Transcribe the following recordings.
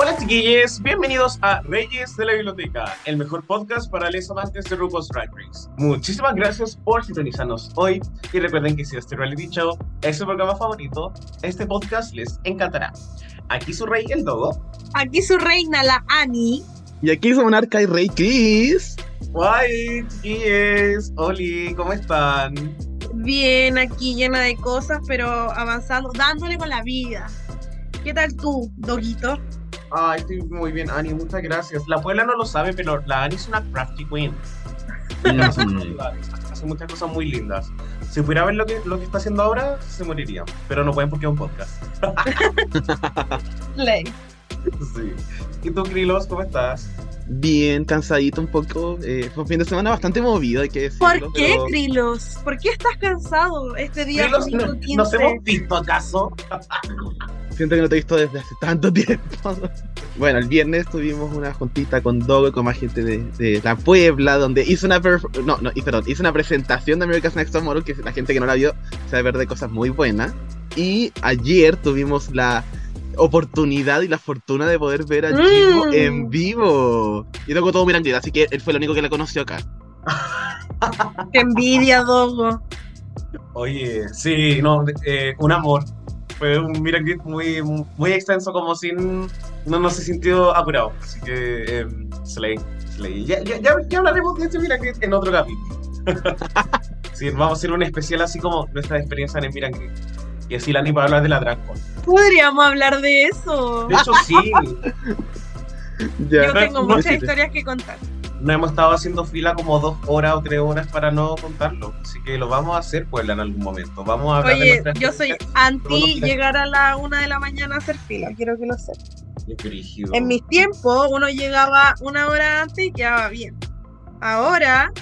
Hola chiquillos, bienvenidos a Reyes de la Biblioteca, el mejor podcast para los amantes de RuPaul's Drag Race. Muchísimas gracias por sintonizarnos hoy y recuerden que si este reality show es su programa favorito, este podcast les encantará. Aquí su rey, el Dogo. Aquí su reina, la Ani. Y aquí su monarca y rey Chris. Guay, chiquillos, Oli, ¿cómo están? Bien, aquí llena de cosas, pero avanzando, dándole con la vida. ¿Qué tal tú, Doguito? Ay, estoy muy bien, Ani, muchas gracias. La Puebla no lo sabe, pero la Ani es una crafty queen. Hace muchas cosas muy lindas. Si pudiera ver lo que, lo que está haciendo ahora, se moriría. Pero no pueden porque es un podcast. Ley. Sí. ¿Y tú, Krilos, cómo estás? Bien, cansadito un poco. Eh, fue un fin de semana bastante movido, hay que decirlo. ¿Por qué, pero Krilos? ¿Por qué estás cansado este día Krilos, domingo ¿no- 15? ¿Nos hemos visto acaso? Siento que no te he visto desde hace tanto tiempo. Bueno, el viernes tuvimos una juntita con Dogo, con más gente de, de la Puebla, donde hizo una no, no, y perdón, hizo una presentación de America's Next Top Model, que la gente que no la vio se va a ver de cosas muy buenas. Y ayer tuvimos la oportunidad y la fortuna de poder ver a Chivo Mm. en vivo. Y Dogo todo mirando, así que él fue el único que la conoció acá. Qué envidia, Dogo. Oye, sí, no, eh, un amor. Fue un Miracrit muy, muy extenso, como sin. No, no se sintió apurado. Así que, eh, Slay, Slay. Ya, ya, ya, ya hablaremos de este Miracrit en otro capítulo. sí, vamos a hacer un especial así como nuestra experiencia en el Miracrit. Y así la Ani va a hablar de la Drag Con. Podríamos hablar de eso. De hecho, sí, Yo tengo no, muchas historias que contar. No hemos estado haciendo fila como dos horas o tres horas para no contarlo. Así que lo vamos a hacer, Puebla, en algún momento. Vamos a hablar Oye, yo soy anti llegar a la una de la mañana a hacer fila, quiero que lo sepas. En mis tiempos, uno llegaba una hora antes y quedaba bien. Ahora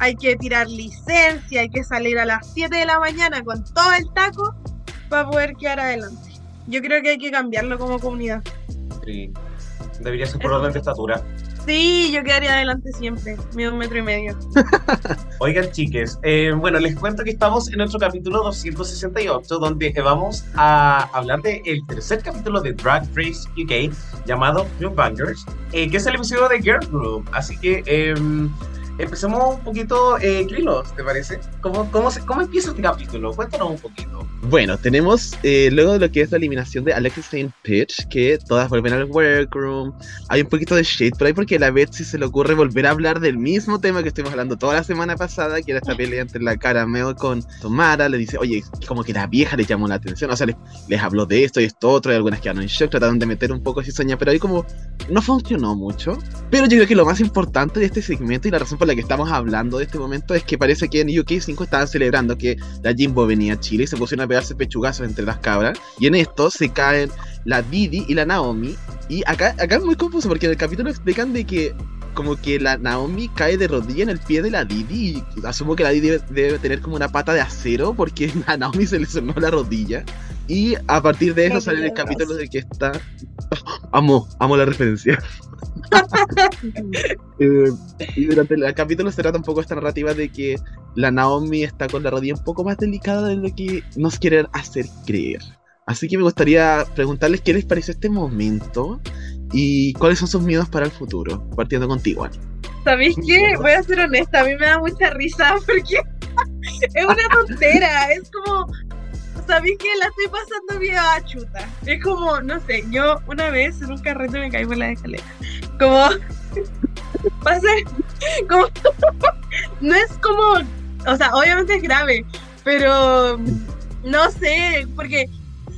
hay que tirar licencia, hay que salir a las 7 de la mañana con todo el taco para poder quedar adelante. Yo creo que hay que cambiarlo como comunidad. Sí. Debería ser por orden de estatura. Sí, yo quedaría adelante siempre, mido un metro y medio. Oigan, chiques, eh, bueno, les cuento que estamos en nuestro capítulo 268, donde vamos a hablar del tercer capítulo de Drag Race UK, llamado Club Bangers, eh, que es el episodio de Girl Group. Así que eh, empecemos un poquito, eh, Krilos, ¿te parece? ¿Cómo, cómo, ¿Cómo empieza este capítulo? Cuéntanos un poquito. Bueno, tenemos eh, luego de lo que es la eliminación de Alexis Saint Pitch, que todas vuelven al workroom. Hay un poquito de shade por ahí porque a la Betsy se le ocurre volver a hablar del mismo tema que estuvimos hablando toda la semana pasada, que era esta pelea entre la Carameo con Tomara. Le dice, oye, como que la vieja le llamó la atención, o sea, les, les habló de esto y esto otro, y algunas quedaron en shock, trataron de meter un poco cizaña, pero ahí como no funcionó mucho. Pero yo creo que lo más importante de este segmento y la razón por la que estamos hablando de este momento es que parece que en UK 5 estaban celebrando que la Jimbo venía a Chile y se pusieron a pegarse pechugazos entre las cabras. Y en esto se caen la Didi y la Naomi. Y acá, acá es muy confuso porque en el capítulo explican de que como que la Naomi cae de rodilla en el pie de la Didi y asumo que la Didi debe, debe tener como una pata de acero porque a Naomi se le sonó la rodilla. Y a partir de eso sale el capítulo de que está... Amo, amo la referencia. Eh, y durante el capítulo se trata un poco esta narrativa de que la Naomi está con la rodilla un poco más delicada de lo que nos quieren hacer creer. Así que me gustaría preguntarles qué les pareció este momento y cuáles son sus miedos para el futuro, partiendo contigo, Ani. ¿Sabéis qué? Voy a ser honesta, a mí me da mucha risa porque es una tontera, es como, ¿sabéis qué? La estoy pasando bien a chuta. Es como, no sé, yo una vez en un carrete me caí por la escalera. Como, pasa, como, no es como, o sea, obviamente es grave, pero no sé, porque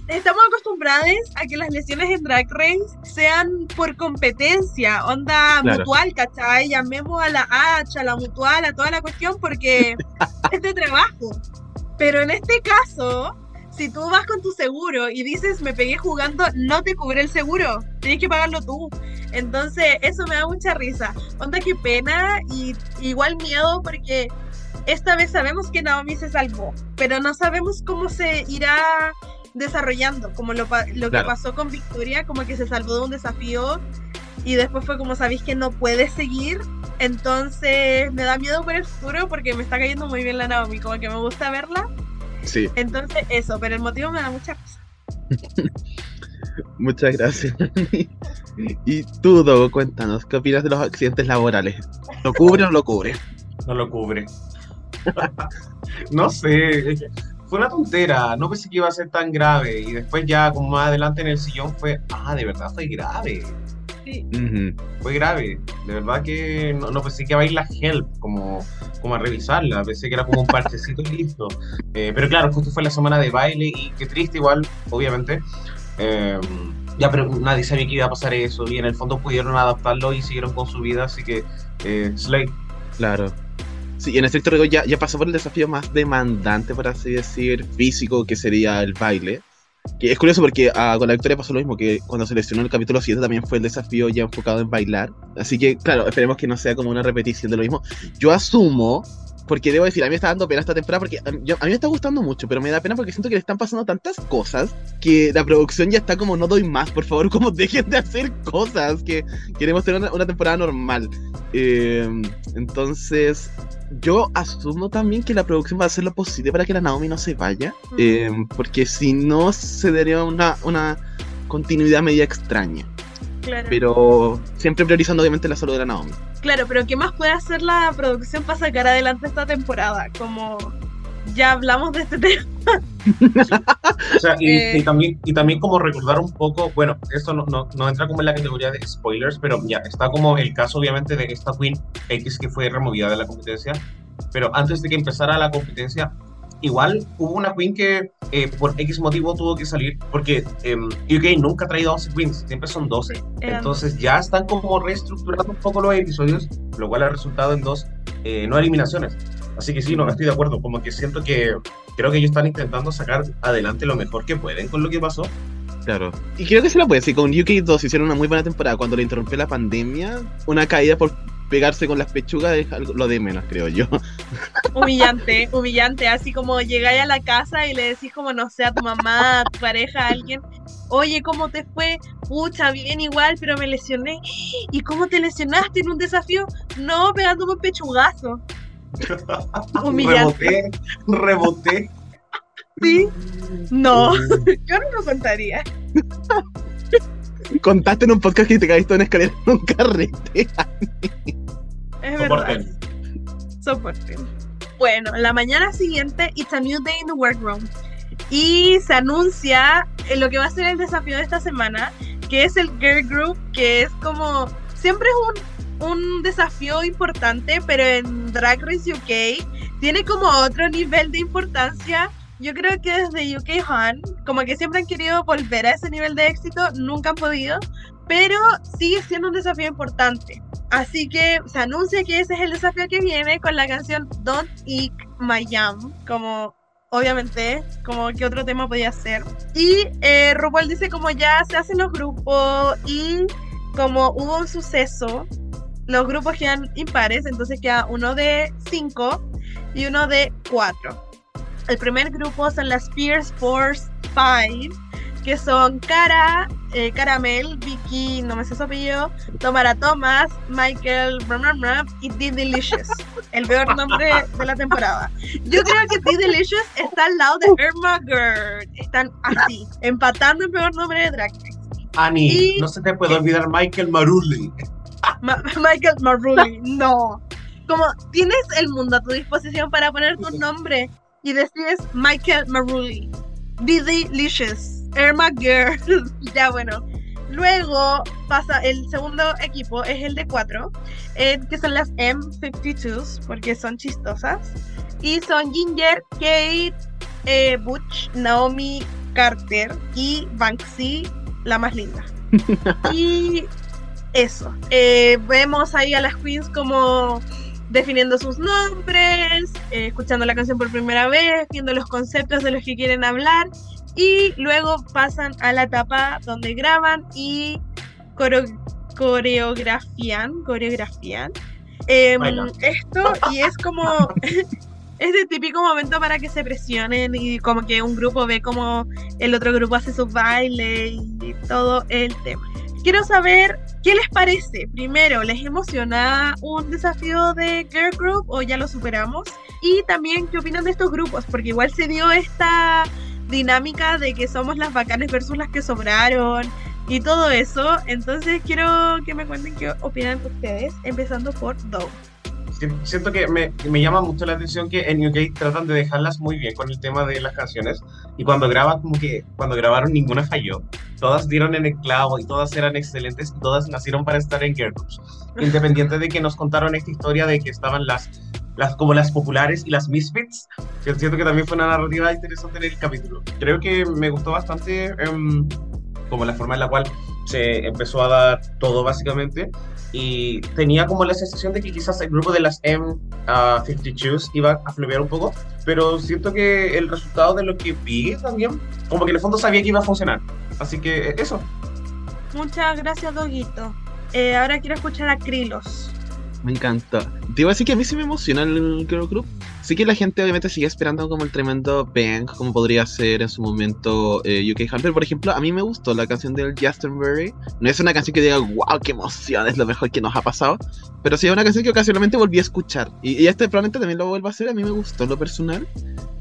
estamos acostumbrados a que las lesiones en Drag Race sean por competencia, onda Claro. mutual, ¿cachai? Llamemos a la H, a la mutual, a toda la cuestión, porque es de trabajo. Pero en este caso, si tú vas con tu seguro y dices me pegué jugando, no te cubre el seguro, tienes que pagarlo tú. Entonces, eso me da mucha risa. Onda, qué pena y igual miedo porque esta vez sabemos que Naomi se salvó, pero no sabemos cómo se irá desarrollando, como lo, pa- lo Claro. que pasó con Victoria, como que se salvó de un desafío y después fue como sabéis que no puede seguir. Entonces me da miedo por el futuro porque me está cayendo muy bien la Naomi, como que me gusta verla. Sí, Entonces eso, pero el motivo me da mucha risa. muchas gracias. y tú, Dogo, cuéntanos, ¿qué opinas de los accidentes laborales? ¿Lo cubre o no lo cubre? No lo cubre. no sé, fue una tontera, no pensé que iba a ser tan grave y después ya como más adelante en el sillón fue, ah, de verdad fue grave, Ujú. fue grave, de verdad que no, no pensé que iba a ir la help como, como a revisarla, pensé que era como un parchecito y listo. Eh, pero claro, justo fue la semana de baile y qué triste igual, obviamente. Eh, ya, pero nadie sabía que iba a pasar eso y en el fondo pudieron adaptarlo y siguieron con su vida, así que eh, Slay, Claro. Sí, en estricto rigor ya, ya pasó por el desafío más demandante, por así decir, físico, que sería el baile. Que es curioso porque ah, con la victoria pasó lo mismo, que cuando se lesionó el capítulo 7 también fue el desafío ya enfocado en bailar. Así que, claro, esperemos que no sea como una repetición de lo mismo. Yo asumo, porque debo decir, a mí me está dando pena esta temporada porque a, yo- a mí me está gustando mucho, pero me da pena porque siento que le están pasando tantas cosas que la producción ya está como no doy más, por favor, como dejen de hacer cosas, que queremos tener una, una temporada normal. Eh, entonces, yo asumo también que la producción va a hacer lo posible para que la Naomi no se vaya, eh, porque si no se daría una, una continuidad media extraña, Claro. pero siempre priorizando obviamente la salud de la Naomi. Claro, pero ¿qué más puede hacer la producción para sacar adelante esta temporada? Como ya hablamos de este tema. O sea, y, Eh. y también, y también como recordar un poco, bueno, esto no, no, no entra como en la categoría de spoilers, pero ya está como el caso obviamente de esta Queen X que fue removida de la competencia, pero antes de que empezara la competencia, igual hubo una Queen que eh, por X motivo tuvo que salir, porque em, UK nunca ha traído 11 Queens, siempre son 12. Eran- Entonces ya están como reestructurando un poco los episodios, lo cual ha resultado en dos eh, no eliminaciones. Así que sí, no, estoy de acuerdo, como que siento que creo que ellos están intentando sacar adelante lo mejor que pueden con lo que pasó. Claro. Y creo que se la puede decir, con UK2 hicieron una muy buena temporada cuando le interrumpió la pandemia, una caída por pegarse con las pechugas es algo- lo de menos, creo yo. humillante, humillante, así como llegáis a la casa y le decís como, no sé, a tu mamá, a tu pareja, a alguien, oye, ¿cómo te fue? Pucha, bien igual, pero me lesioné. ¿Y cómo te lesionaste en un desafío? No, pegándome un pechugazo. Humillante. Reboté, reboté. ¿Sí? No, yo no lo contaría. Contaste en un podcast que te caíste en una escalera en un carrete. Es verdad. Soporten. Bueno, la mañana siguiente, it's a new day in the workroom. Y se anuncia eh, lo que va a ser el desafío de esta semana, que es el Girl Group, que es como. Siempre es un, un desafío importante, pero en Drag Race UK tiene como otro nivel de importancia. Yo creo que desde UK Han, como que siempre han querido volver a ese nivel de éxito, nunca han podido, pero sigue siendo un desafío importante. Así que se anuncia que ese es el desafío que viene con la canción Don't Eat My Yam, como obviamente, como que otro tema podía ser. Y eh, RuPaul dice como ya se hacen los grupos y como hubo un suceso, los grupos quedan impares, entonces queda uno de 5 y uno de 4. El primer grupo son las Spears Force 5, que son Cara, eh, Caramel, Vicky, no me sé su apellido, Tomara Thomas, Michael brum, brum, brum, y D Delicious, el peor nombre de la temporada. Yo creo que D Delicious está al lado de Irma Gerd. Están así, empatando el peor nombre de Drag Race. Ani, Y- no se te puede olvidar Michael Marulli. Ma- Michael Marulli, no. Como tienes el mundo a tu disposición para poner tu nombre y decides Michael Marulli, D Delicious, Irma Girl. ya bueno. Luego pasa el segundo equipo, es el de cuatro, eh, que son las M52s, porque son chistosas. Y son Ginger, Kate, eh, Butch, Naomi Carter y Banksy, la más linda. y eso. eh, vemos ahí a las queens como definiendo sus nombres, eh, escuchando la canción por primera vez, viendo los conceptos de los que quieren hablar y luego pasan a la etapa donde graban y coreo- coreografían, coreografían em, esto y es como es el típico momento para que se presionen y como que un grupo ve como el otro grupo hace su baile y todo el tema. Quiero saber qué les parece. Primero, ¿les emociona un desafío de Girl Group o ya lo superamos? Y también, ¿qué opinan de estos grupos? Porque igual se dio esta dinámica de que somos las bacanes versus las que sobraron y todo eso. Entonces quiero que me cuenten qué opinan ustedes, empezando por Doe. Si- Siento que me, me llama mucho la atención que en UK tratan de dejarlas muy bien con el tema de las canciones y cuando graban como que cuando grabaron ninguna falló. Todas dieron en el clavo y todas eran excelentes y todas nacieron para estar en girl groups. Independiente de que nos contaron esta historia de que estaban las, las como las populares y las misfits, siento que también fue una narrativa interesante en el capítulo. Creo que me gustó bastante em, como la forma en la cual se empezó a dar todo básicamente y tenía como la sensación de que quizás el grupo de las M52 iba a flopear un poco, pero siento que el resultado de lo que vi también, como que en el fondo sabía que iba a funcionar. Así que eh, eso. Muchas gracias, Doguito. Eh, ahora quiero escuchar a Krilos. Me encanta. Te iba a decir que a mí sí me emociona el girl group. Sí que la gente obviamente sigue esperando como el tremendo bang, como podría ser en su momento eh, UK Hunter. Por ejemplo, a mí me gustó la canción del Glastonbury. No es una canción que diga, wow, qué emoción, es lo mejor que nos ha pasado. Pero sí es una canción que ocasionalmente volví a escuchar. Y, y este probablemente también lo vuelvo a hacer, a mí me gustó lo personal.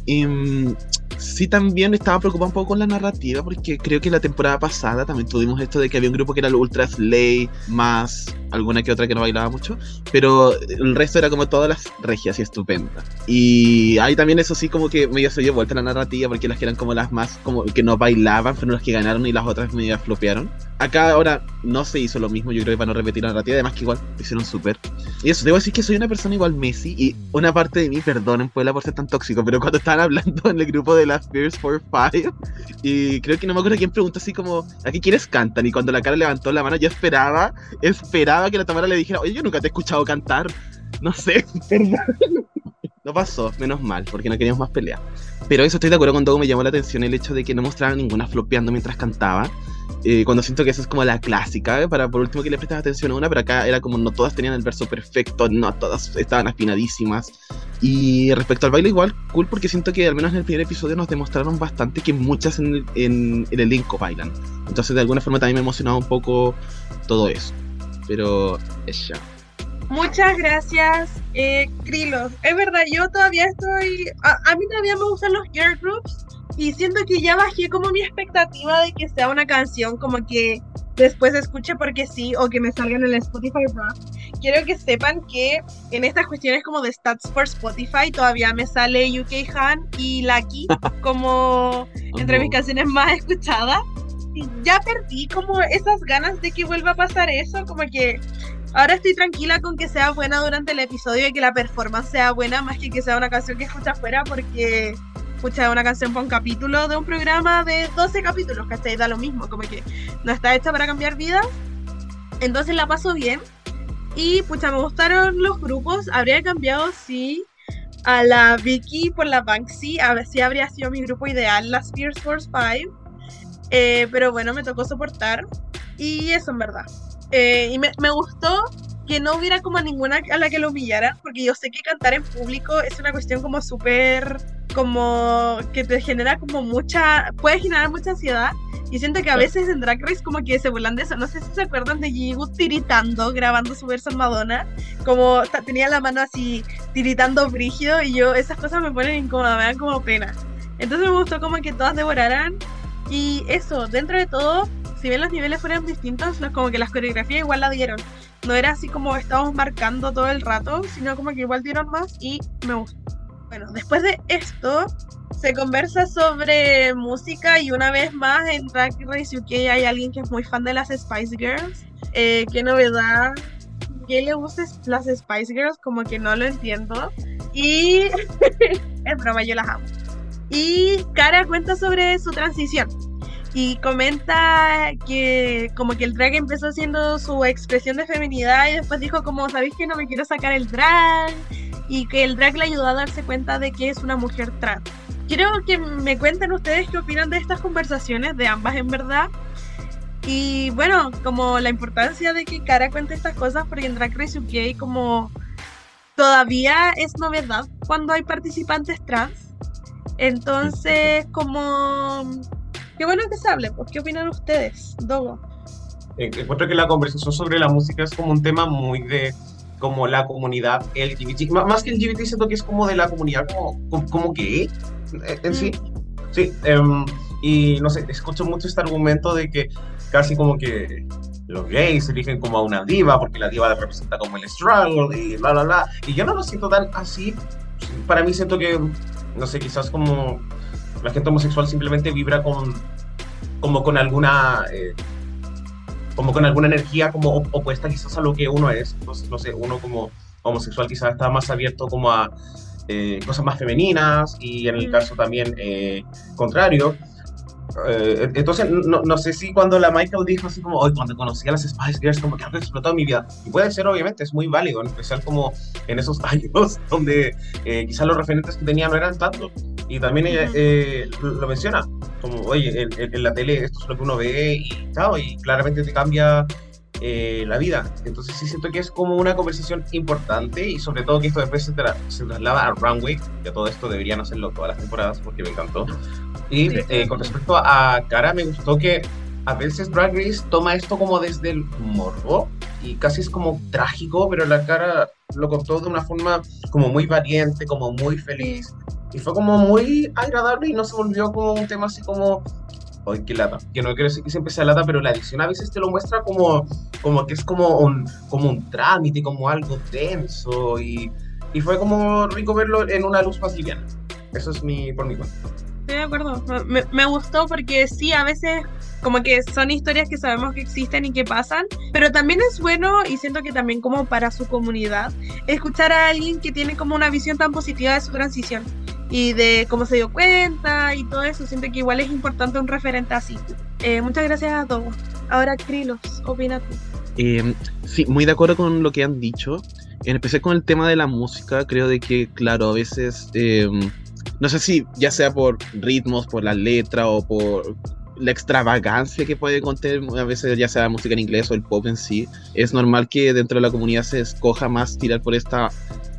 Y mm, sí también estaba preocupado un poco con la narrativa, porque creo que la temporada pasada también tuvimos esto de que había un grupo que era el Ultra Slay, más alguna que otra que no bailaba mucho pero el resto era como todas las regias y estupendas. Y ahí también eso sí como que medio se dio vuelta la narrativa porque las que eran como las más como que no bailaban fueron las que ganaron y las otras medio flopearon. Acá ahora no se hizo lo mismo, yo creo que para no repetir la narrativa, además que igual lo hicieron súper. Y eso, debo decir que soy una persona igual Messi y una parte de mí, perdonen Puebla por ser tan tóxico, pero cuando estaban hablando en el grupo de las Bears for Five, y creo que no me acuerdo quién preguntó así como, ¿a qué quieres cantan? Y cuando la cara levantó la mano, yo esperaba, esperaba que la Tamara le dijera, oye, yo nunca te he escuchado cantar. No sé, perdón. No pasó, menos mal, porque no queríamos más peleas. Pero eso estoy de acuerdo con Dogo, me llamó la atención el hecho de que no mostraran ninguna flopeando mientras cantaba. Eh, cuando siento que eso es como la clásica, ¿eh? para por último que le prestas atención a una, pero acá era como no todas tenían el verso perfecto, no todas estaban afinadísimas. Y respecto al baile, igual, cool, porque siento que al menos en el primer episodio nos demostraron bastante que muchas en el, en el elenco bailan. Entonces, de alguna forma también me emocionaba un poco todo eso. Pero, ella. Muchas gracias, eh, Krilos. Es verdad, yo todavía estoy. A, a mí todavía me gustan los girl groups. Y siento que ya bajé como mi expectativa de que sea una canción como que después escuche porque sí o que me salga en el Spotify Rap. Quiero que sepan que en estas cuestiones como de stats por Spotify todavía me sale UK Han y Lucky como entre mis canciones más escuchadas. Y ya perdí como esas ganas de que vuelva a pasar eso, como que ahora estoy tranquila con que sea buena durante el episodio y que la performance sea buena más que que sea una canción que escucha afuera porque escucha una canción para un capítulo de un programa de 12 capítulos, ¿cachai? Da lo mismo, como que no está hecha para cambiar vidas. Entonces la paso bien. Y pucha, me gustaron los grupos. Habría cambiado, sí, a la Vicky por la Banksy. A ver si habría sido mi grupo ideal, las Fierce Force 5. Eh, pero bueno, me tocó soportar. Y eso en verdad. Eh, y me, me gustó que no hubiera como ninguna a la que lo humillara, porque yo sé que cantar en público es una cuestión como súper, como que te genera como mucha, puede generar mucha ansiedad. Y siento que a veces en Drag Race como que se burlan de eso. No sé si se acuerdan de Gigu tiritando, grabando su verso en Madonna. Como tenía la mano así tiritando brígido y yo, esas cosas me ponen incómoda, me dan como pena. Entonces me gustó como que todas devoraran. Y eso, dentro de todo, si bien los niveles fueron distintos, los- como que las coreografías igual la dieron. No era así como estábamos marcando todo el rato, sino como que igual dieron más y me gustó. Bueno, después de esto, se conversa sobre música y una vez más en Drag Race UK hay alguien que es muy fan de las Spice Girls. Eh, qué novedad. ¿Qué le gusta las Spice Girls? Como que no lo entiendo. Y es broma, yo las amo. Y Cara cuenta sobre su transición. y comenta que como que el drag empezó haciendo su expresión de feminidad y después dijo como, ¿sabéis que no me quiero sacar el drag? Y que el drag le ayudó a darse cuenta de que es una mujer trans. Quiero que me cuenten ustedes qué opinan de estas conversaciones, de ambas en verdad. Y bueno, como la importancia de que Cara cuente estas cosas, porque en Drag Race UK como todavía es novedad cuando hay participantes trans. Entonces, como... Qué bueno que se hable, pues ¿qué opinan ustedes, Dogo? Eh, Encuentro que la conversación sobre la música es como un tema muy de como la comunidad LGBT. Más que LGBT siento que es como de la comunidad como, como, gay eh, en sí. Sí, em, y no sé, escucho mucho este argumento de que casi como que los gays eligen como a una diva porque la diva representa como el struggle y bla, bla, bla. Y yo no lo siento tan así. Para mí siento que, no sé, quizás como la gente homosexual simplemente vibra con, como con alguna... eh, como con alguna energía como op- opuesta quizás a lo que uno es. Entonces, no sé, uno como homosexual quizás está más abierto como a eh, cosas más femeninas y en el Mm. caso también eh, contrario. Eh, entonces, no, no sé si cuando la Michael dijo así como, hoy cuando conocí a las Spice Girls, como que algo explotó en mi vida. Y puede ser, obviamente, es muy válido, en especial como en esos años donde eh, quizás los referentes que tenía no eran tanto. Y también ella Ujú. eh, lo menciona, como, oye, en, en- en la tele esto es lo que uno ve y, chao, y claramente te cambia eh, la vida. Entonces sí siento que es como una conversación importante y sobre todo que esto después se, tra- se traslada a Runway, que todo esto deberían hacerlo todas las temporadas porque me encantó. Y eh, con respecto a Cara, me gustó que a veces Drag Race toma esto como desde el morbo y casi es como trágico, pero la Cara lo contó de una forma como muy valiente, como muy feliz. Y fue como muy agradable y no se volvió como un tema así como Ay, qué lata. Que no quiero decir que siempre sea lata, pero la edición a veces te lo muestra como, como que es como un, como un trámite, como algo denso. Y, y fue como rico verlo en una luz más liviana. Eso es mi, por mi cuenta. Estoy de acuerdo. Me, me gustó porque sí, a veces como que son historias que sabemos que existen y que pasan, pero también es bueno y siento que también como para su comunidad, escuchar a alguien que tiene como una visión tan positiva de su transición y de cómo se dio cuenta y todo eso. Siento que igual es importante un referente así. Eh, muchas gracias a todos. Ahora, Krilos, opina tú. Eh, sí, muy de acuerdo con lo que han dicho. En especial con el tema de la música, creo de que, claro, a veces, eh, no sé si ya sea por ritmos, por la letra o por la extravagancia que puede contener a veces ya sea música en inglés o el pop en sí, es normal que dentro de la comunidad se escoja más tirar por esta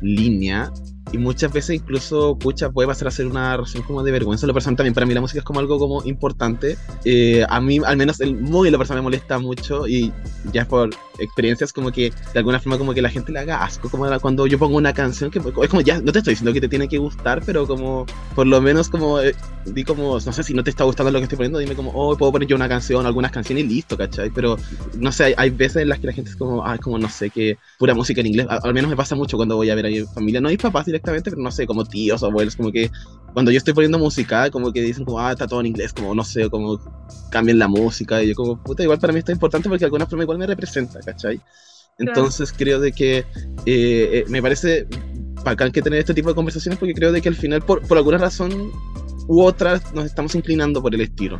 línea y muchas veces incluso, pucha, puede pasar a ser una razón como de vergüenza. Lo personal también, para mí la música es como algo como importante. Eh, a mí, al menos, el muy la persona me molesta mucho y ya por experiencias como que de alguna forma como que la gente le haga asco, como cuando yo pongo una canción que es como ya, no te estoy diciendo que te tiene que gustar, pero como por lo menos como eh, di como, no sé si no te está gustando lo que estoy poniendo, dime como, oh, puedo poner yo una canción, algunas canciones y listo, ¿cachai? Pero no sé, hay, hay veces en las que la gente es como, ah, como no sé, que pura música en inglés, al menos me pasa mucho cuando voy a ver a mi familia, no mis papás directamente, pero no sé, como tíos o abuelos, como que cuando yo estoy poniendo música, como que dicen como, ah, está todo en inglés, como no sé, como cambien la música, y yo como, puta, igual para mí está importante porque de alguna forma igual me representa, ¿cachai? Entonces creo de que eh, eh, me parece bacán que tener este tipo de conversaciones porque creo de que al final, por, por alguna razón u otra, nos estamos inclinando por el estilo.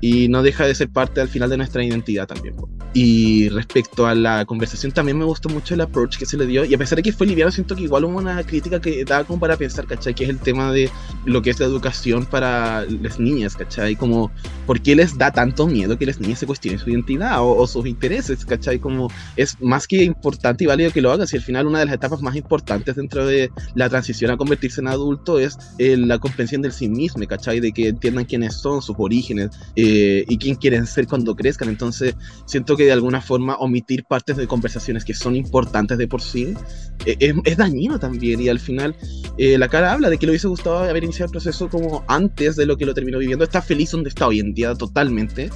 Y no deja de ser parte al final de nuestra identidad también. Y respecto a la conversación, también me gustó mucho el approach que se le dio. Y a pesar de que fue liviano, siento que igual hubo una crítica que daba como para pensar, ¿cachai? Que es el tema de lo que es la educación para las niñas, ¿cachai? Como, ¿por qué les da tanto miedo que las niñas se cuestionen su identidad o, o sus intereses, ¿cachai? Como, es más que importante y válido que lo hagan. Si al final una de las etapas más importantes dentro de la transición a convertirse en adulto es eh, la comprensión del sí mismo, ¿cachai? De que entiendan quiénes son, sus orígenes eh, y quién quieren ser cuando crezcan. Entonces, siento que de alguna forma omitir partes de conversaciones que son importantes de por sí eh, es, es dañino también. Y al final, eh, la cara habla de que le hubiese gustado haber iniciado el proceso como antes de lo que lo terminó viviendo. Está feliz donde está hoy en día, totalmente.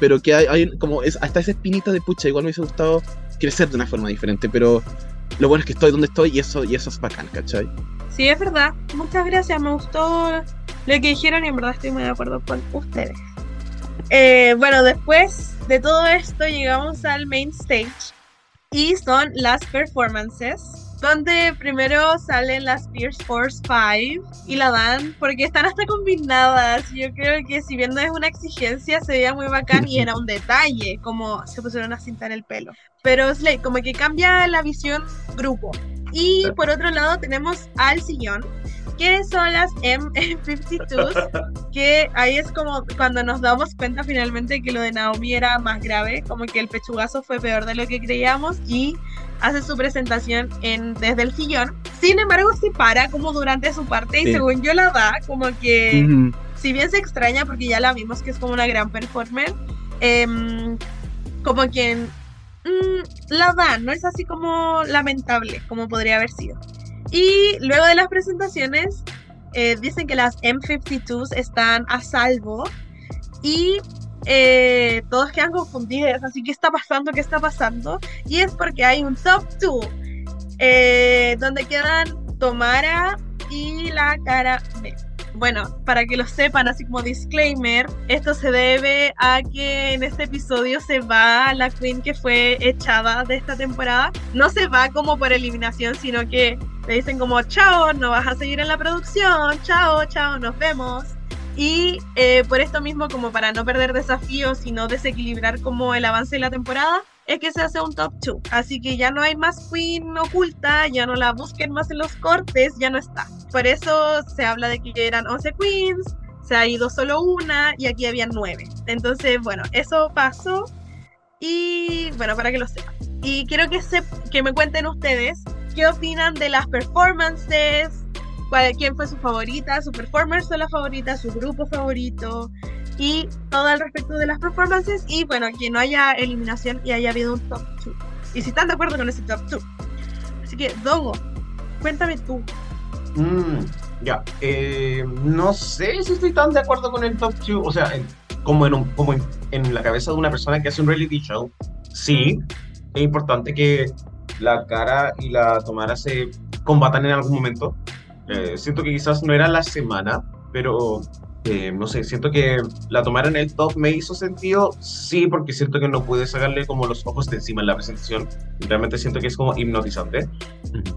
Pero que hay, hay como es, hasta esa espinita de pucha, igual me hubiese gustado crecer de una forma diferente. Pero lo bueno es que estoy donde estoy y eso, y eso es bacán, ¿cachai? Sí, es verdad. Muchas gracias. Me gustó lo que dijeron y en verdad estoy muy de acuerdo con ustedes. Eh, bueno, después de todo esto llegamos al main stage y son las performances. donde primero salen las Fierce Force 5 y la dan porque están hasta combinadas. Yo creo que si bien no es una exigencia, se veía muy bacán y era un detalle, como se pusieron una cinta en el pelo. Pero Slade, como que cambia la visión grupo. Y por otro lado tenemos al sillón, que son las M52s, que ahí es como cuando nos damos cuenta finalmente que lo de Naomi era más grave, como que el pechugazo fue peor de lo que creíamos y hace su presentación en, desde el sillón. Sin embargo, se para como durante su parte y Sí. según yo la da, como que Ujú. si bien se extraña porque ya la vimos que es como una gran performer, em, como que mm, la da, no es así como lamentable como podría haber sido. Y luego de las presentaciones, eh, dicen que las M52s están a salvo y eh, todos quedan confundidos, así que está pasando, qué está pasando. Y es porque hay un top 2 donde quedan Tomara y la cara B. Bueno, para que lo sepan, así como disclaimer, esto se debe a que en este episodio se va la Queen que fue echada de esta temporada. No se va como por eliminación, sino que le dicen como, chao, no vas a seguir en la producción, chao, chao, nos vemos. Y eh, por esto mismo, como para no perder desafíos y no desequilibrar como el avance de la temporada, es que se hace un top 2. Así que ya no hay más Queen oculta, ya no la busquen más en los cortes, ya no está. Por eso se habla de que eran 11 Queens, se ha ido solo una y aquí habían 9. Entonces, bueno, eso pasó. Y bueno, para que lo sepan. Y quiero que, se, que me cuenten ustedes qué opinan de las performances, cuál, quién fue su favorita, su performer la favorita, su grupo favorito y todo al respecto de las performances y bueno, que no haya eliminación y haya habido un top 2. Y si están de acuerdo con ese top 2. Así que, Dogo, cuéntame tú. Mm, ya, eh, no sé si estoy tan de acuerdo con el top 2, o sea, en- como, en, un- como en, en la cabeza de una persona que hace un reality show, sí, es importante que la cara y la tomara se combatan en algún momento. Eh, siento que quizás no era la semana, pero eh, no sé, siento que la tomara en el top me hizo sentido, sí, porque siento que no pude sacarle como los ojos de encima en la presentación. Realmente siento que es como hipnotizante.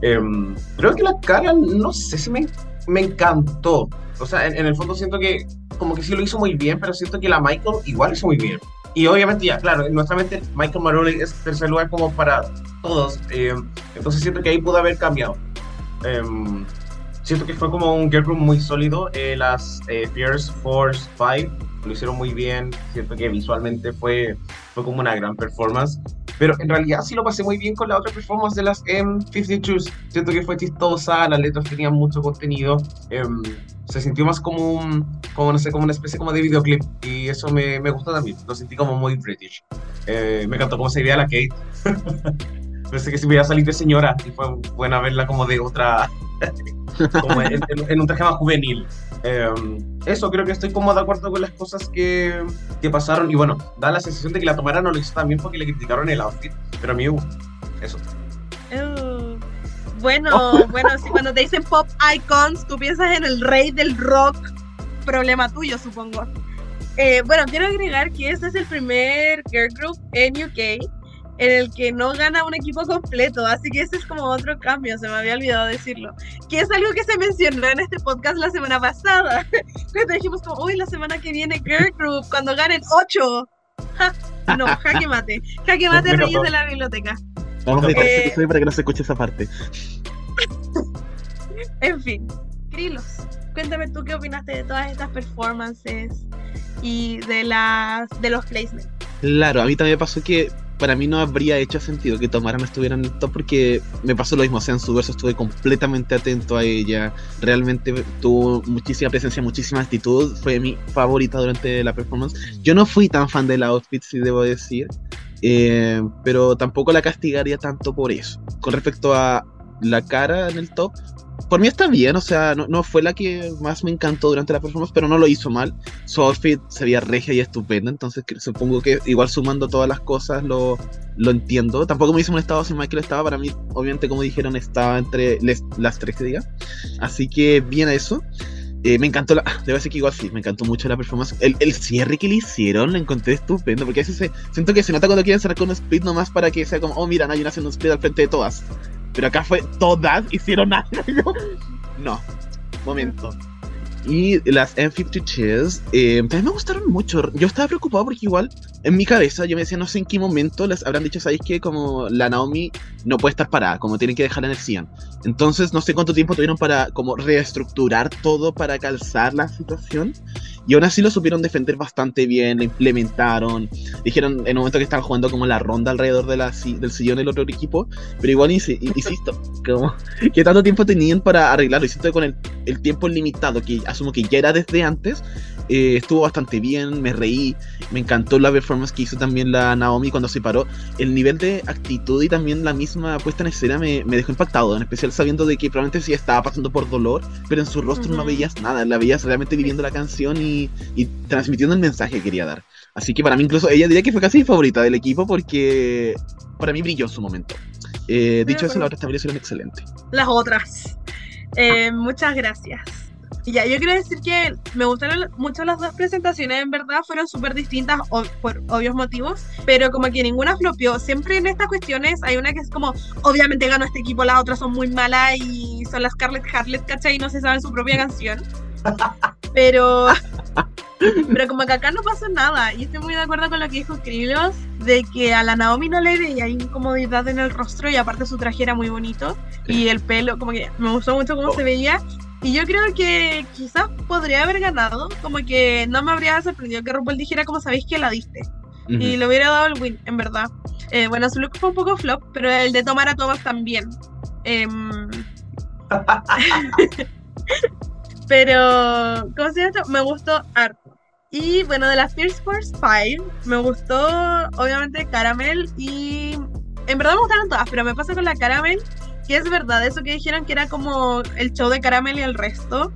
Em, creo que la cara, no sé si me, me encantó. O sea, en, en el fondo siento que como que sí lo hizo muy bien, pero siento que la Michael igual hizo muy bien. Y obviamente ya, claro, nuestra mente Michael Maroli es tercer lugar como para todos. em, entonces siento que ahí pudo haber cambiado. Em, siento que fue como un girl group muy sólido. eh, las eh, Fierce Force 5 lo hicieron muy bien. Siento que visualmente fue, fue como una gran performance. Pero en realidad sí lo pasé muy bien con la otra performance de las M52s. Siento que fue chistosa, las letras tenían mucho contenido. em, se sintió más como un, como no sé, como una especie como de videoclip. Y eso me, me gustó también. Lo sentí como muy British. Eh, me encantó cómo se veía la Kate. Pensé que se iba a salir de señora y fue buena verla como de otra, como en, en- en un traje más juvenil. Eh, eso, creo que estoy como de acuerdo con las cosas que, que pasaron. Y bueno, da la sensación de que la tomara no lo hizo también porque le criticaron el outfit, pero a mí me gustó. Eso. Uh, bueno, bueno, si cuando te dicen pop icons, tú piensas en el rey del rock, problema tuyo, supongo. Eh, bueno, quiero agregar que este es el primer girl group en UK en el que no gana un equipo completo, así que ese es como otro cambio, se me había olvidado decirlo, que es algo que se mencionó en este podcast la semana pasada, cuando dijimos como, uy, la semana que viene girl group, cuando ganen 8. no, jaque mate, jaque mate reyes de la biblioteca. Vamos a Eh, episodio para que no se escuche esa parte. En fin, Krilos, cuéntame tú qué opinaste de todas estas performances y de las de los placements. Claro, a mí también me pasó que para mí no habría hecho sentido que Tomara no estuviera en el top porque me pasó lo mismo, o sea, en su verso estuve completamente atento a ella, realmente tuvo muchísima presencia, muchísima actitud, fue mi favorita durante la performance. Yo no fui tan fan del outfit, si debo decir, eh, pero tampoco la castigaría tanto por eso. Con respecto a la cara en el top, por mí está bien, o sea, no, fue la que más me encantó durante la performance, pero no lo hizo mal. Su outfit se veía regia y estupenda, entonces supongo que igual sumando todas las cosas lo, lo entiendo. Tampoco me hizo un estado sin Michael estaba, para mí, obviamente, como dijeron, estaba entre las tres que diga. Así que bien eso. Eh, me encantó la. Debo decir que igual sí, me encantó mucho la performance. El, el cierre que le hicieron lo encontré estupendo. Porque a veces se- siento que se nota cuando quieren cerrar con un split nomás para que sea como, oh, mira, hay una haciendo un split al frente de todas. Pero acá fue todas hicieron algo. no, momento. Y las M52s eh, también me gustaron mucho. Yo estaba preocupado porque igual en mi cabeza yo me decía, no sé en qué momento les habrán dicho, ¿sabéis que como la Naomi no puede estar parada, como tienen que dejarla en el 100? Entonces no sé cuánto tiempo tuvieron para como reestructurar todo para calzar la situación. Y aún así lo supieron defender bastante bien, lo implementaron. Dijeron en un momento que estaban jugando como la ronda alrededor del sillón del otro equipo. Pero igual, insi- insisto, como que tanto tiempo tenían para arreglarlo. Que con el, el tiempo limitado, que asumo que ya era desde antes, eh, estuvo bastante bien, me reí. Me encantó la performance que hizo también la Naomi cuando se paró. El nivel de actitud y también la misma puesta en escena me, me dejó impactado. En especial sabiendo de que probablemente sí estaba pasando por dolor, pero en su rostro no veías nada. La veías realmente viviendo la canción y, y transmitiendo el mensaje que quería dar. Así que para mí incluso ella diría que fue casi mi favorita del equipo porque para mí brilló en su momento. Eh, dicho eso, las otras también hicieron excelente. las otras. Eh, muchas gracias. Ya, yo quiero decir que me gustaron mucho las dos presentaciones, en verdad fueron súper distintas o- por obvios motivos, pero como que ninguna flopeó. Siempre en estas cuestiones hay una que es como, obviamente ganó este equipo, las otras son muy malas y son las Scarlett Harlet, ¿cachai? Y no se saben su propia canción. Pero, pero como que acá no pasó nada. Y estoy muy de acuerdo con lo que dijo Krilos, de que a la Naomi no le veía incomodidad en el rostro y aparte su traje era muy bonito. Y el pelo, como que me gustó mucho cómo se veía. Y yo creo que quizás podría haber ganado, como que no me habría sorprendido que RuPaul dijera como sabéis que la diste. Y le hubiera dado el win, en verdad. Eh, bueno, su look fue un poco flop, pero el de tomar a Thomas también. Em, pero, ¿cómo se llama esto? Me gustó harto. Y bueno, de las Fierce Force 5, me gustó obviamente Caramel y en verdad me gustaron todas, pero me pasa con la Caramel que es verdad, eso que dijeron que era como el show de Caramel y el resto.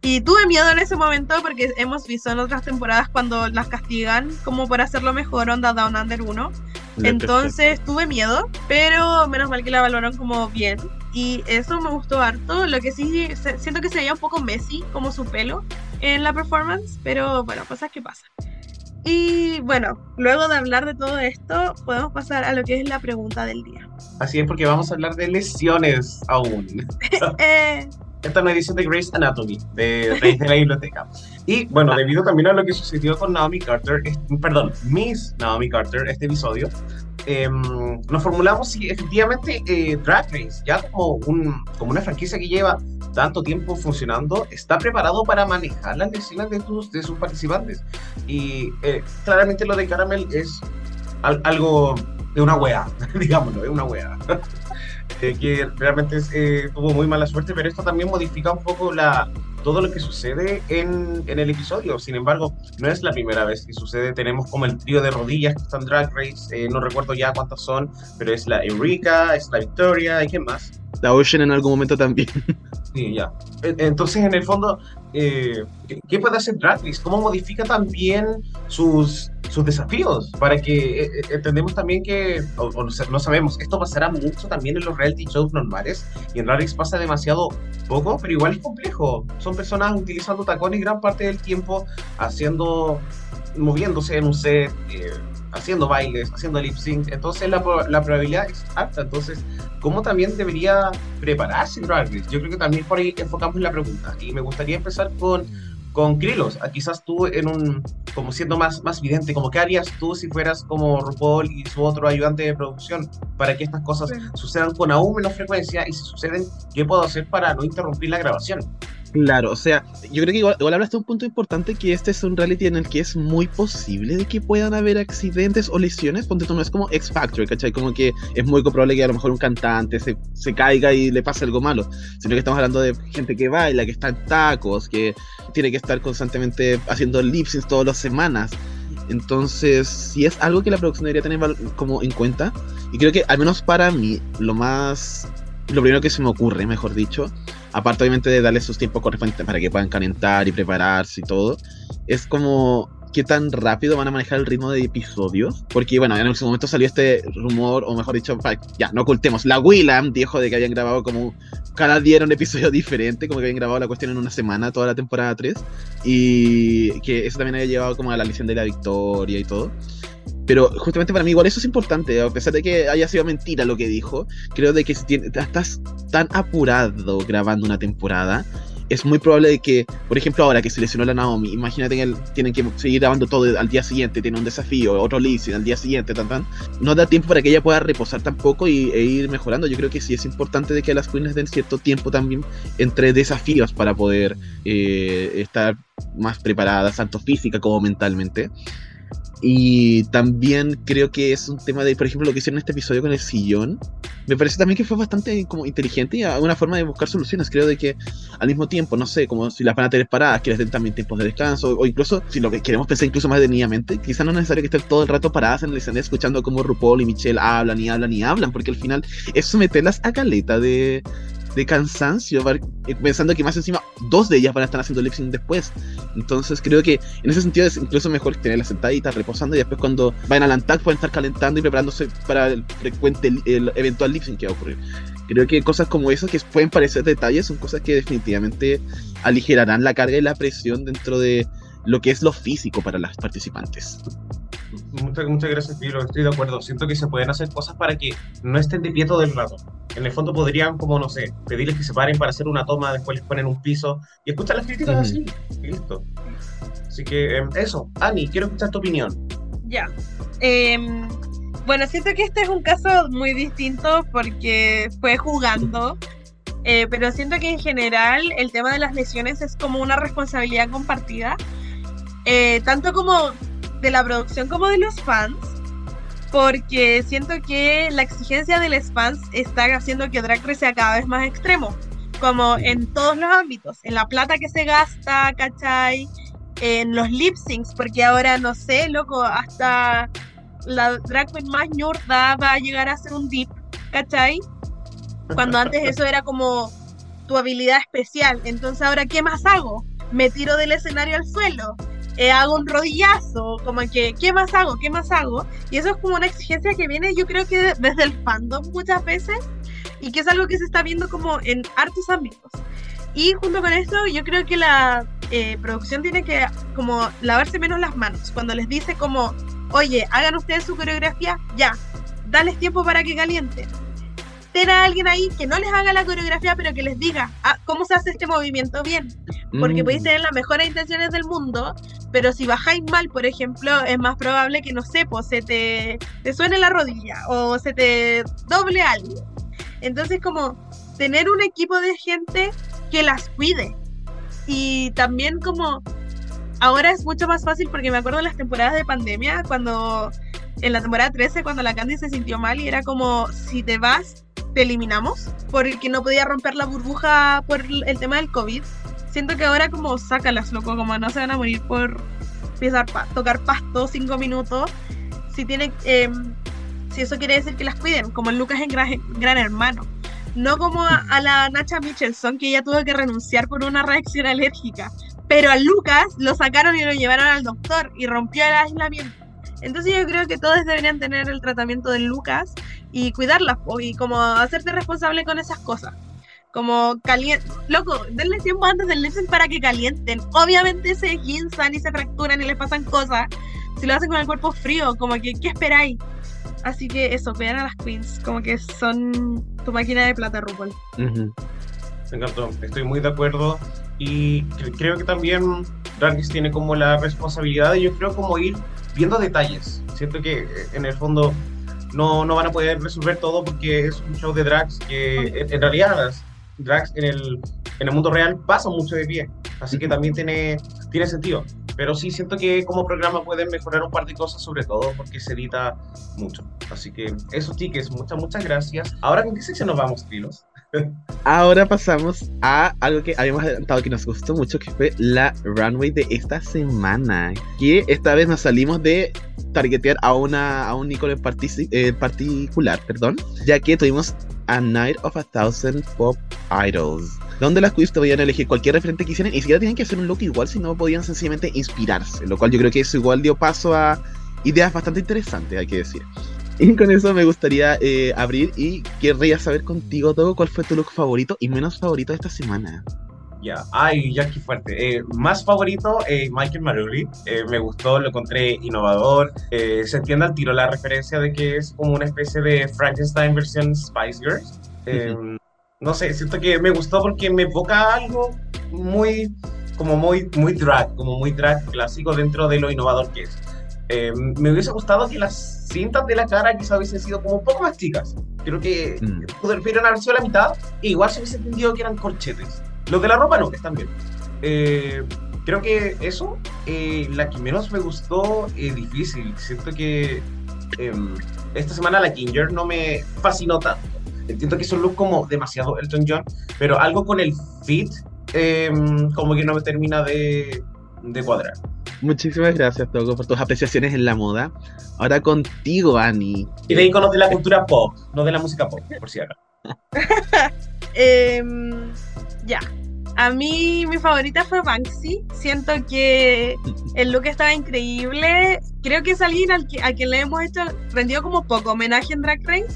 Y tuve miedo en ese momento porque hemos visto en otras temporadas cuando las castigan como por hacerlo mejor, onda Down Under 1. Entonces tuve miedo, pero menos mal que la valoraron como bien. Y eso me gustó harto. Lo que sí siento que se veía un poco messy, como su pelo en la performance, pero bueno, cosas que pasan. Y bueno, luego de hablar de todo esto, podemos pasar a lo que es la pregunta del día. Así es porque vamos a hablar de lesiones aún. Eh, Esta es una edición de Grey's Anatomy, de Reyes de la Biblioteca. Y bueno, debido también a lo que sucedió con Naomi Carter, perdón, Miss Naomi Carter, este episodio, em, nos formulamos si efectivamente eh, Drag Race, ya como, un, como una franquicia que lleva tanto tiempo funcionando, está preparado para manejar las lesiones de sus, de sus participantes. Y eh, claramente lo de Caramel es al- algo de una wea, digámoslo, es una wea. Eh, que realmente es, eh, tuvo muy mala suerte, pero esto también modifica un poco la, todo lo que sucede en, en el episodio. Sin embargo, no es la primera vez que sucede. Tenemos como el trío de rodillas que está en Drag Race, eh, no recuerdo ya cuántas son, pero es la Eureka, es la Victoria, ¿y quién más? La Ocean en algún momento también. Sí, ya. E- Entonces, en el fondo, eh, ¿qué- ¿qué puede hacer Race? ¿Cómo modifica también sus, sus desafíos? Para que eh, eh, entendemos también que, o, o no sa- no sabemos, esto pasará mucho también en los reality shows normales y en Race pasa demasiado poco, pero igual es complejo. Son personas utilizando tacones gran parte del tiempo, haciendo, moviéndose en un set, eh, haciendo bailes, haciendo lip sync. Entonces, la, la probabilidad es alta. Entonces, ¿cómo también debería prepararse Drag Race? Yo creo que también por ahí enfocamos la pregunta. Y me gustaría empezar con, con Krilos. Ah, Quizás tú en un, como siendo más, más vidente, como qué harías tú si fueras como RuPaul y su otro ayudante de producción para que estas cosas Sí. sucedan con aún menos frecuencia y si suceden, ¿qué puedo hacer para no interrumpir la grabación? Claro, o sea, yo creo que igual, igual hablaste de un punto importante que este es un reality en el que es muy posible de que puedan haber accidentes o lesiones, ponte tú no es como X Factor, ¿cachai? Como que es muy probable que a lo mejor un cantante se, se caiga y le pase algo malo, sino que estamos hablando de gente que baila, que está en tacos, que tiene que estar constantemente haciendo lip syncs todas las semanas. Entonces, si es algo que la producción debería tener como en cuenta, y creo que al menos para mí, lo más, lo primero que se me ocurre, mejor dicho, aparte obviamente de darle sus tiempos correspondientes para que puedan calentar y prepararse y todo, es como qué tan rápido van a manejar el ritmo de episodios. Porque bueno, en su momento salió este rumor, o mejor dicho, ya, no ocultemos, la Willam dijo de que habían grabado como cada día era un episodio diferente, como que habían grabado la cuestión en una semana, toda la temporada 3, y que eso también había llevado como a la lesión de la victoria y todo. Pero justamente para mí igual eso es importante, a pesar de que haya sido mentira lo que dijo, creo de que si tiene- estás tan apurado grabando una temporada, es muy probable de que, por ejemplo, ahora que se lesionó la Naomi, imagínate que el- tienen que seguir grabando todo al día siguiente, tiene un desafío, otro leasing al día siguiente, tan, tan. No da tiempo para que ella pueda reposar tampoco y, e ir mejorando. Yo creo que sí es importante de que las queens den cierto tiempo también entre desafíos para poder eh, estar más preparadas, tanto física como mentalmente. Y también creo que es un tema de, por ejemplo, lo que hicieron en este episodio con el sillón. Me parece también que fue bastante como inteligente y una forma de buscar soluciones. Creo de que al mismo tiempo, no sé, como si las van a tener paradas, que les den también tiempos de descanso, o incluso, si lo que queremos pensar incluso más detenidamente, quizá no es necesario que estén todo el rato paradas en el escenario escuchando como RuPaul y Michelle hablan y hablan y hablan, porque al final es someterlas a caleta de, de cansancio, pensando que más encima dos de ellas van a estar haciendo lip sync después. Entonces creo que en ese sentido es incluso mejor tenerlas sentaditas, reposando y después cuando vayan al Antac pueden estar calentando y preparándose para el frecuente, el eventual lip que va a ocurrir. Creo que cosas como esas que pueden parecer detalles son cosas que definitivamente aligerarán la carga y la presión dentro de lo que es lo físico para las participantes. Muchas, muchas gracias, Pilo. Estoy de acuerdo. Siento que se pueden hacer cosas para que no estén de pie todo el rato. En el fondo podrían, como no sé, pedirles que se paren para hacer una toma, después les ponen un piso y escuchar las críticas Ujú. así. Y listo. Así que em, eso. Ani, quiero escuchar tu opinión. Ya. Em, bueno, siento que este es un caso muy distinto porque fue jugando, eh, pero siento que en general el tema de las lesiones es como una responsabilidad compartida, eh, tanto como de la producción como de los fans, porque siento que la exigencia de los fans está haciendo que Drag Race sea cada vez más extremo, como en todos los ámbitos, en la plata que se gasta, ¿cachai? en los lip syncs, porque ahora no sé, loco, hasta la drag queen más ñurda va a llegar a ser un dip, ¿cachai? Cuando antes eso era como tu habilidad especial. Entonces ahora, ¿qué más hago? Me tiro del escenario al suelo. Eh, hago un rodillazo, como que, ¿qué más hago? ¿Qué más hago? Y eso es como una exigencia que viene, yo creo que desde el fandom muchas veces, y que es algo que se está viendo como en hartos ámbitos. Y junto con esto, yo creo que la eh, producción tiene que como lavarse menos las manos. Cuando les dice como, oye, hagan ustedes su coreografía, ya, dales tiempo para que calienten. Ten a alguien ahí que no les haga la coreografía, pero que les diga ah, cómo se hace este movimiento bien. Porque Mm. podéis tener las mejores intenciones del mundo, pero si bajáis mal, por ejemplo, es más probable que, no sé, pues se te, te suene la rodilla o se te doble algo. Entonces, como tener un equipo de gente que las cuide. Y también como ahora es mucho más fácil porque me acuerdo de las temporadas de pandemia, cuando en la temporada 13, cuando la Candy se sintió mal y era como, si te vas, te eliminamos, porque no podía romper la burbuja por el tema del COVID. Siento que ahora como sácalas, loco, como no se van a morir por pisar pa- tocar pasto cinco minutos. Si tiene, eh, si eso quiere decir que las cuiden, como en Lucas en Gran, Gran Hermano. No como a, a la Nacha Michelson, que ella tuvo que renunciar por una reacción alérgica. Pero a Lucas lo sacaron y lo llevaron al doctor y rompió el aislamiento. Entonces yo creo que todos deberían tener el tratamiento de Lucas y cuidarlas po, y como hacerte responsable con esas cosas. Como caliente, loco, denle tiempo antes del sync para que calienten. Obviamente se guinzan y se fracturan y les pasan cosas. Si lo hacen con el cuerpo frío, como que, ¿qué esperáis? Así que eso, vean a las queens, como que son tu máquina de plata, RuPaul. Ujú. Me encantó, estoy muy de acuerdo y cre- creo que también Race tiene como la responsabilidad de yo creo como ir viendo detalles. Siento que eh, en el fondo no, no van a poder resolver todo porque es un show de drags que en, realidad las drags en el, en el mundo real pasan mucho de pie, así que también tiene, tiene sentido. Pero sí siento que como programa pueden mejorar un par de cosas, sobre todo porque se edita mucho. Así que eso, chiques, muchas, muchas gracias. Ahora, ¿con qué sección nos vamos, Pilos? Ahora pasamos a algo que habíamos adelantado que nos gustó mucho, que fue la runway de esta semana. Que esta vez nos salimos de targetear a una a un ícono en eh, particular, perdón, ya que tuvimos A Night of a Thousand Pop Idols, donde las queens podían elegir cualquier referente que quisieran y siquiera tenían que hacer un look igual, sino podían sencillamente inspirarse, lo cual yo creo que eso igual dio paso a ideas bastante interesantes, hay que decir. Y con eso me gustaría eh, abrir y querría saber contigo, todo cuál fue tu look favorito y menos favorito de esta semana. Ya, ay, ya qué fuerte. Eh, más favorito, eh, Michael Maruli. Eh, me gustó, lo encontré innovador. Se entiende al tiro la referencia de que es como una especie de Frankenstein versión Spice Girls. No sé, siento que me gustó porque me evoca algo muy, como muy, muy drag, como muy drag clásico dentro de lo innovador que es. Eh, me hubiese gustado que las cintas de la cara quizá hubiesen sido como un poco más chicas. Creo que Mm. pudieron haber sido la mitad e igual se hubiese entendido que eran corchetes. Los de la ropa no, que están bien. Eh, creo que eso, eh, la que menos me gustó, es difícil. Siento que em, esta semana la Ginger no me fascinó tanto. Entiendo que es un look como demasiado Elton John, pero algo con el fit em, como que no me termina de, de cuadrar. Muchísimas gracias, Togo, por tus apreciaciones en la moda. Ahora contigo, Ani. Y de iconos de la cultura pop, no de la música pop, por si acaso. Em, ya. A mí mi favorita fue Banksy. Siento que el look estaba increíble. Creo que es alguien al que, a quien le hemos hecho rendido como poco homenaje en Drag Race,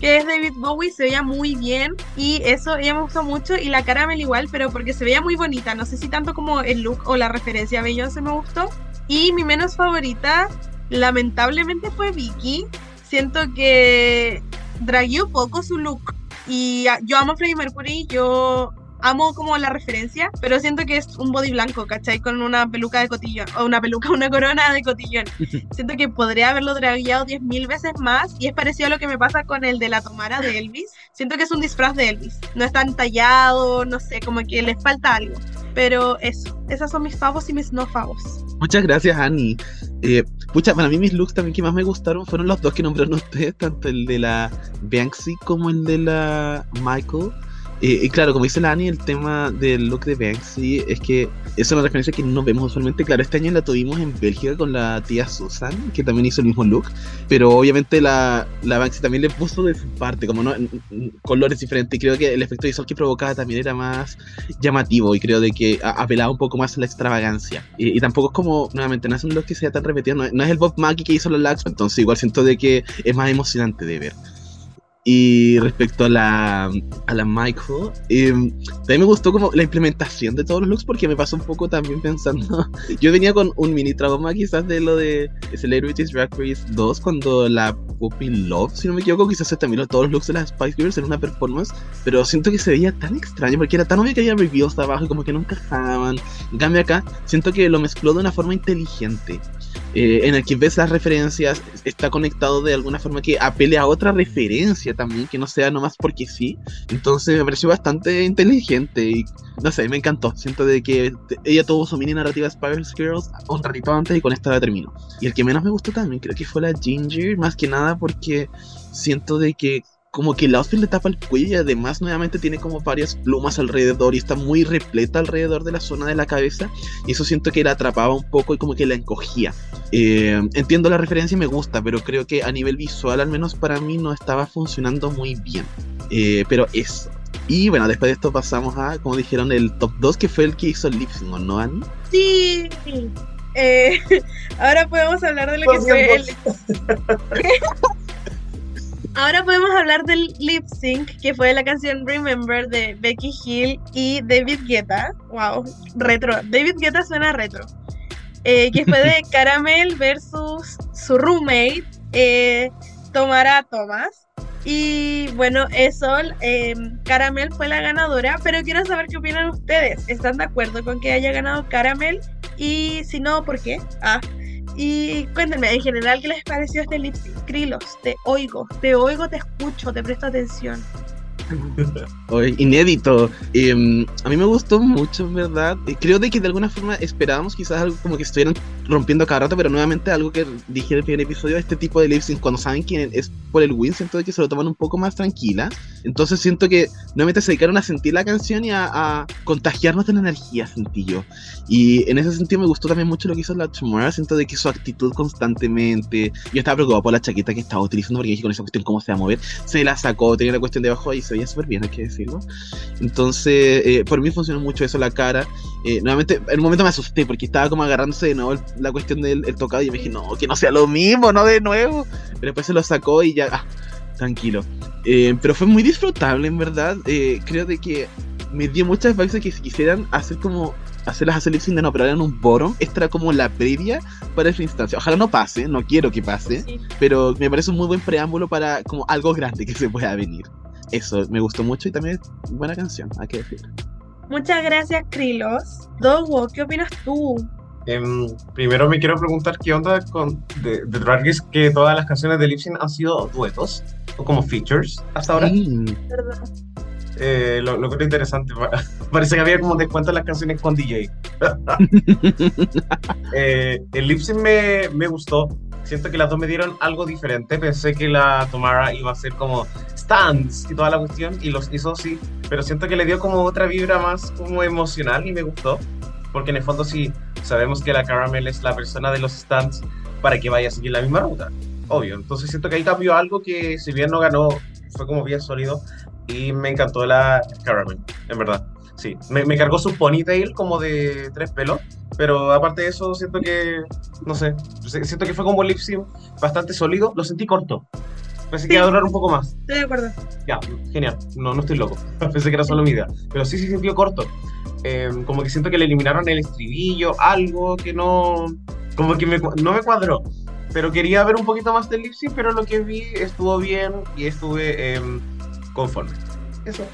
que es David Bowie. Se veía muy bien y eso ella me gustó mucho. Y la caramel igual, pero porque se veía muy bonita. No sé si tanto como el look o la referencia a Beyoncé me gustó. Y mi menos favorita, lamentablemente, fue Vicky. Siento que dragueó poco su look. Y ah, yo amo a Freddie Mercury, yo amo como la referencia, pero siento que es un body blanco, ¿cachai? Con una peluca de cotillón, o una peluca, una corona de cotillón. siento que podría haberlo dragueado 10.000 veces más, y es parecido a lo que me pasa con el de la Tomara de Elvis. Siento que es un disfraz de Elvis, no es tan tallado, no sé, como que le falta algo. Pero eso, esas son mis favos y mis no favos. Muchas gracias, Ani. Eh, pucha, para mí mis looks también que más me gustaron fueron los dos que nombraron ustedes, tanto el de la Banksy como el de la Michael. Eh, y claro, como dice la Ani, el tema del look de Banksy es que es una referencia que no vemos usualmente. Claro, este año la tuvimos en Bélgica con la tía Susan, que también hizo el mismo look, pero obviamente la, la Banksy también le puso de su parte, como no, colores diferentes. Y creo que el efecto visual que provocaba también era más llamativo y creo de que apelaba un poco más a la extravagancia. Y, y tampoco es como, nuevamente, no es un look que sea tan repetido, no, no es el Bob Mackie que hizo los lags, entonces igual siento de que es más emocionante de ver. Y respecto a la, a la Michael, eh, también me gustó como la implementación de todos los looks porque me pasó un poco también pensando, yo venía con un mini trauma quizás de lo de Celebrities Drag Race 2 cuando la Poppy Love, si no me equivoco, quizás también todos los looks de las Spice Girls en una performance, pero siento que se veía tan extraño porque era tan obvio que había reviews abajo y como que no encajaban. En cambio acá, siento que lo mezcló de una forma inteligente. eh, en el que ves las referencias, está conectado de alguna forma que apele a otra referencia también, que no sea nomás porque sí. Entonces me pareció bastante inteligente y no sé, me encantó. Siento de que ella tuvo su mini narrativa Spice Girls un ratito antes y con esta la termino. Y el que menos me gustó también creo que fue la Ginger, más que nada porque siento de que como que el outfit le tapa el cuello y además nuevamente tiene como varias plumas alrededor y está muy repleta alrededor de la zona de la cabeza y eso siento que la atrapaba un poco y como que la encogía. Eh, entiendo la referencia y me gusta, pero creo que a nivel visual al menos para mí no estaba funcionando muy bien. Eh, pero eso. Y bueno, después de esto pasamos a, como dijeron, el top 2 que fue el que hizo el lip sync, ¿o ¿no, Ani? Sí. Eh, ahora podemos hablar de lo que fue el, Ahora podemos hablar del lip sync, que fue la canción Remember de Becky Hill y David Guetta. Wow, retro. David Guetta suena retro. Eh, que fue de Caramel versus su roommate, eh, Tomara Thomas. Y bueno, eso, eh, Caramel fue la ganadora, pero quiero saber qué opinan ustedes. ¿Están de acuerdo con que haya ganado Caramel? Y si no, ¿por qué? Ah, y cuéntenme, en general, ¿qué les pareció este lip? Krilos, te oigo, te oigo, te escucho, te presto atención. Inédito. Em, a mí me gustó mucho, en verdad. Eh, creo de que de alguna forma esperábamos quizás algo como que estuvieran rompiendo cada rato, pero nuevamente algo que dije en el primer episodio, este tipo de lip cuando saben quién es por el win, siento de que se lo toman un poco más tranquila. Entonces siento que nuevamente se dedicaron a sentir la canción y a, a contagiarnos de la energía, sentí yo. Y en ese sentido me gustó también mucho lo que hizo la Tomorrow, siento de que su actitud constantemente, yo estaba preocupado por la chaqueta que estaba utilizando porque dije con esa cuestión cómo se va a mover, se la sacó, tenía la cuestión de abajo y se veía súper bien, hay que decirlo. Entonces, eh, por mí funcionó mucho eso, la cara. Eh, nuevamente, en un momento me asusté porque estaba como agarrándose de nuevo el- la cuestión del el tocado y me dije, no, que no sea lo mismo, no de nuevo. Pero después se lo sacó y ya, ah, tranquilo. Eh, pero fue muy disfrutable, en verdad. Eh, creo de que me dio muchas vibes que si quisieran hacer como hacerlas hacer lip sync de no, pero en un boro, esta era como la previa para esa instancia. Ojalá no pase, no quiero que pase, Sí. pero me parece un muy buen preámbulo para como algo grande que se pueda venir. Eso, me gustó mucho y también es buena canción, hay que decir. Muchas gracias, Krilos. Dogo, ¿qué opinas tú? Em, primero me quiero preguntar qué onda con de, de Drag Race que todas las canciones de Lip Sync han sido duetos o como features hasta ahora. ¿Verdad? Eh, lo, lo creo interesante. pa- Parece que había como descuento en las canciones con DJ. Eh, el lip sync me, me gustó. Siento que las dos me dieron algo diferente. Pensé que la Tomara iba a ser como stands y toda la cuestión, y los hizo sí. Pero siento que le dio como otra vibra más como emocional y me gustó. Porque en el fondo sí sabemos que la Caramel es la persona de los stands para que vaya a seguir la misma ruta. Obvio. Entonces siento que ahí cambió algo que si bien no ganó, fue como bien sólido. Y me encantó la Caramel, en verdad. Sí, me, me cargó su ponytail como de tres pelos, pero aparte de eso, siento que, no sé, si- siento que fue como un lip bastante sólido, lo sentí corto. Pensé que iba a durar un poco más. Estoy de acuerdo. Ya, genial, no, no estoy loco, pensé que era solo mi idea, pero sí se sintió corto. Eh, como que siento que le eliminaron el estribillo, algo que no, como que me no me cuadró. Pero quería ver un poquito más del lip sync, pero lo que vi estuvo bien y estuve em, conforme. Eso.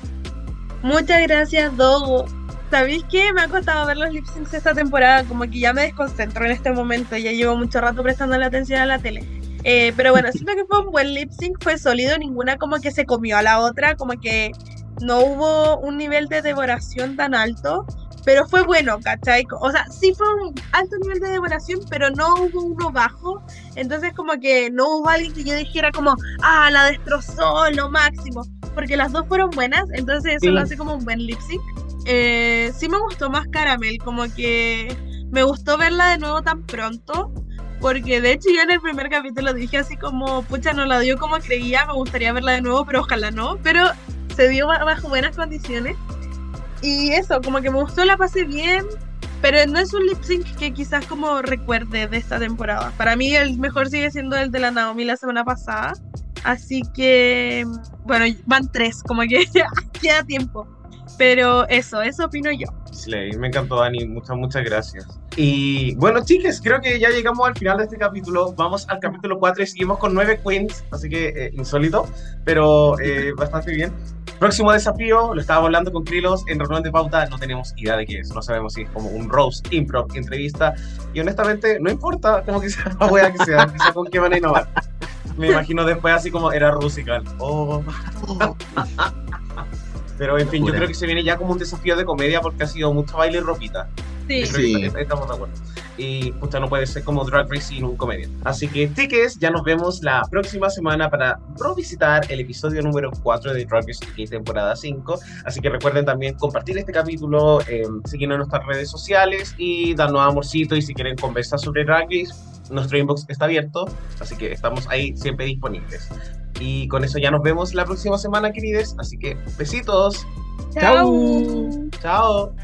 Muchas gracias, Dogo. ¿Sabéis qué? Me ha costado ver los lip syncs esta temporada, como que ya me desconcentro en este momento, ya llevo mucho rato prestando la atención a la tele. Eh, pero bueno, siento que fue un buen lip sync, fue sólido, ninguna como que se comió a la otra, como que no hubo un nivel de devoración tan alto, pero fue bueno, ¿cachai? O sea, sí fue un alto nivel de devoración, pero no hubo uno bajo, entonces como que no hubo alguien que yo dijera como, ah, la destrozó, lo máximo, porque las dos fueron buenas, entonces eso Sí. lo hace como un buen lip sync. Eh, sí me gustó más Caramel, como que me gustó verla de nuevo tan pronto, porque de hecho yo en el primer capítulo dije así como, pucha, no la dio como creía, me gustaría verla de nuevo, pero ojalá no, pero se dio ba- bajo buenas condiciones. Y eso, como que me gustó, la pasé bien, pero no es un lip sync que quizás como recuerde de esta temporada. Para mí el mejor sigue siendo el de la Naomi la semana pasada. Así que, bueno, van tres, como que queda tiempo. Pero eso, eso opino yo. Slay, me encantó Dani, muchas, muchas gracias. Y bueno, chicas, creo que ya llegamos al final de este capítulo. Vamos al capítulo 4 y seguimos con nueve queens, así que eh, insólito, pero eh, bastante bien. Próximo desafío, lo estaba hablando con Krilos en reunión de pauta, no tenemos idea de qué es, no sabemos si es como un roast, improv, entrevista, y honestamente no importa como que sea la wea que sea, que sea con qué van a innovar. Me imagino después así como era Rusical. Oh. Pero en fin, yo Locura. creo que se viene ya como un desafío de comedia porque ha sido mucho baile y ropita. Sí, Yo Sí. est- estamos de acuerdo. Y puta, no puede ser como Drag Race sin un comedia. Así que, tickets, ya nos vemos la próxima semana para revisitar el episodio número 4 de Drag Race UK temporada 5. Así que recuerden también compartir este capítulo, eh, seguirnos en nuestras redes sociales y darnos amorcito. Y si quieren conversar sobre Drag Race, nuestro inbox está abierto. Así que estamos ahí siempre disponibles. Y con eso ya nos vemos la próxima semana, queridos. Así que besitos. Chao. Chao.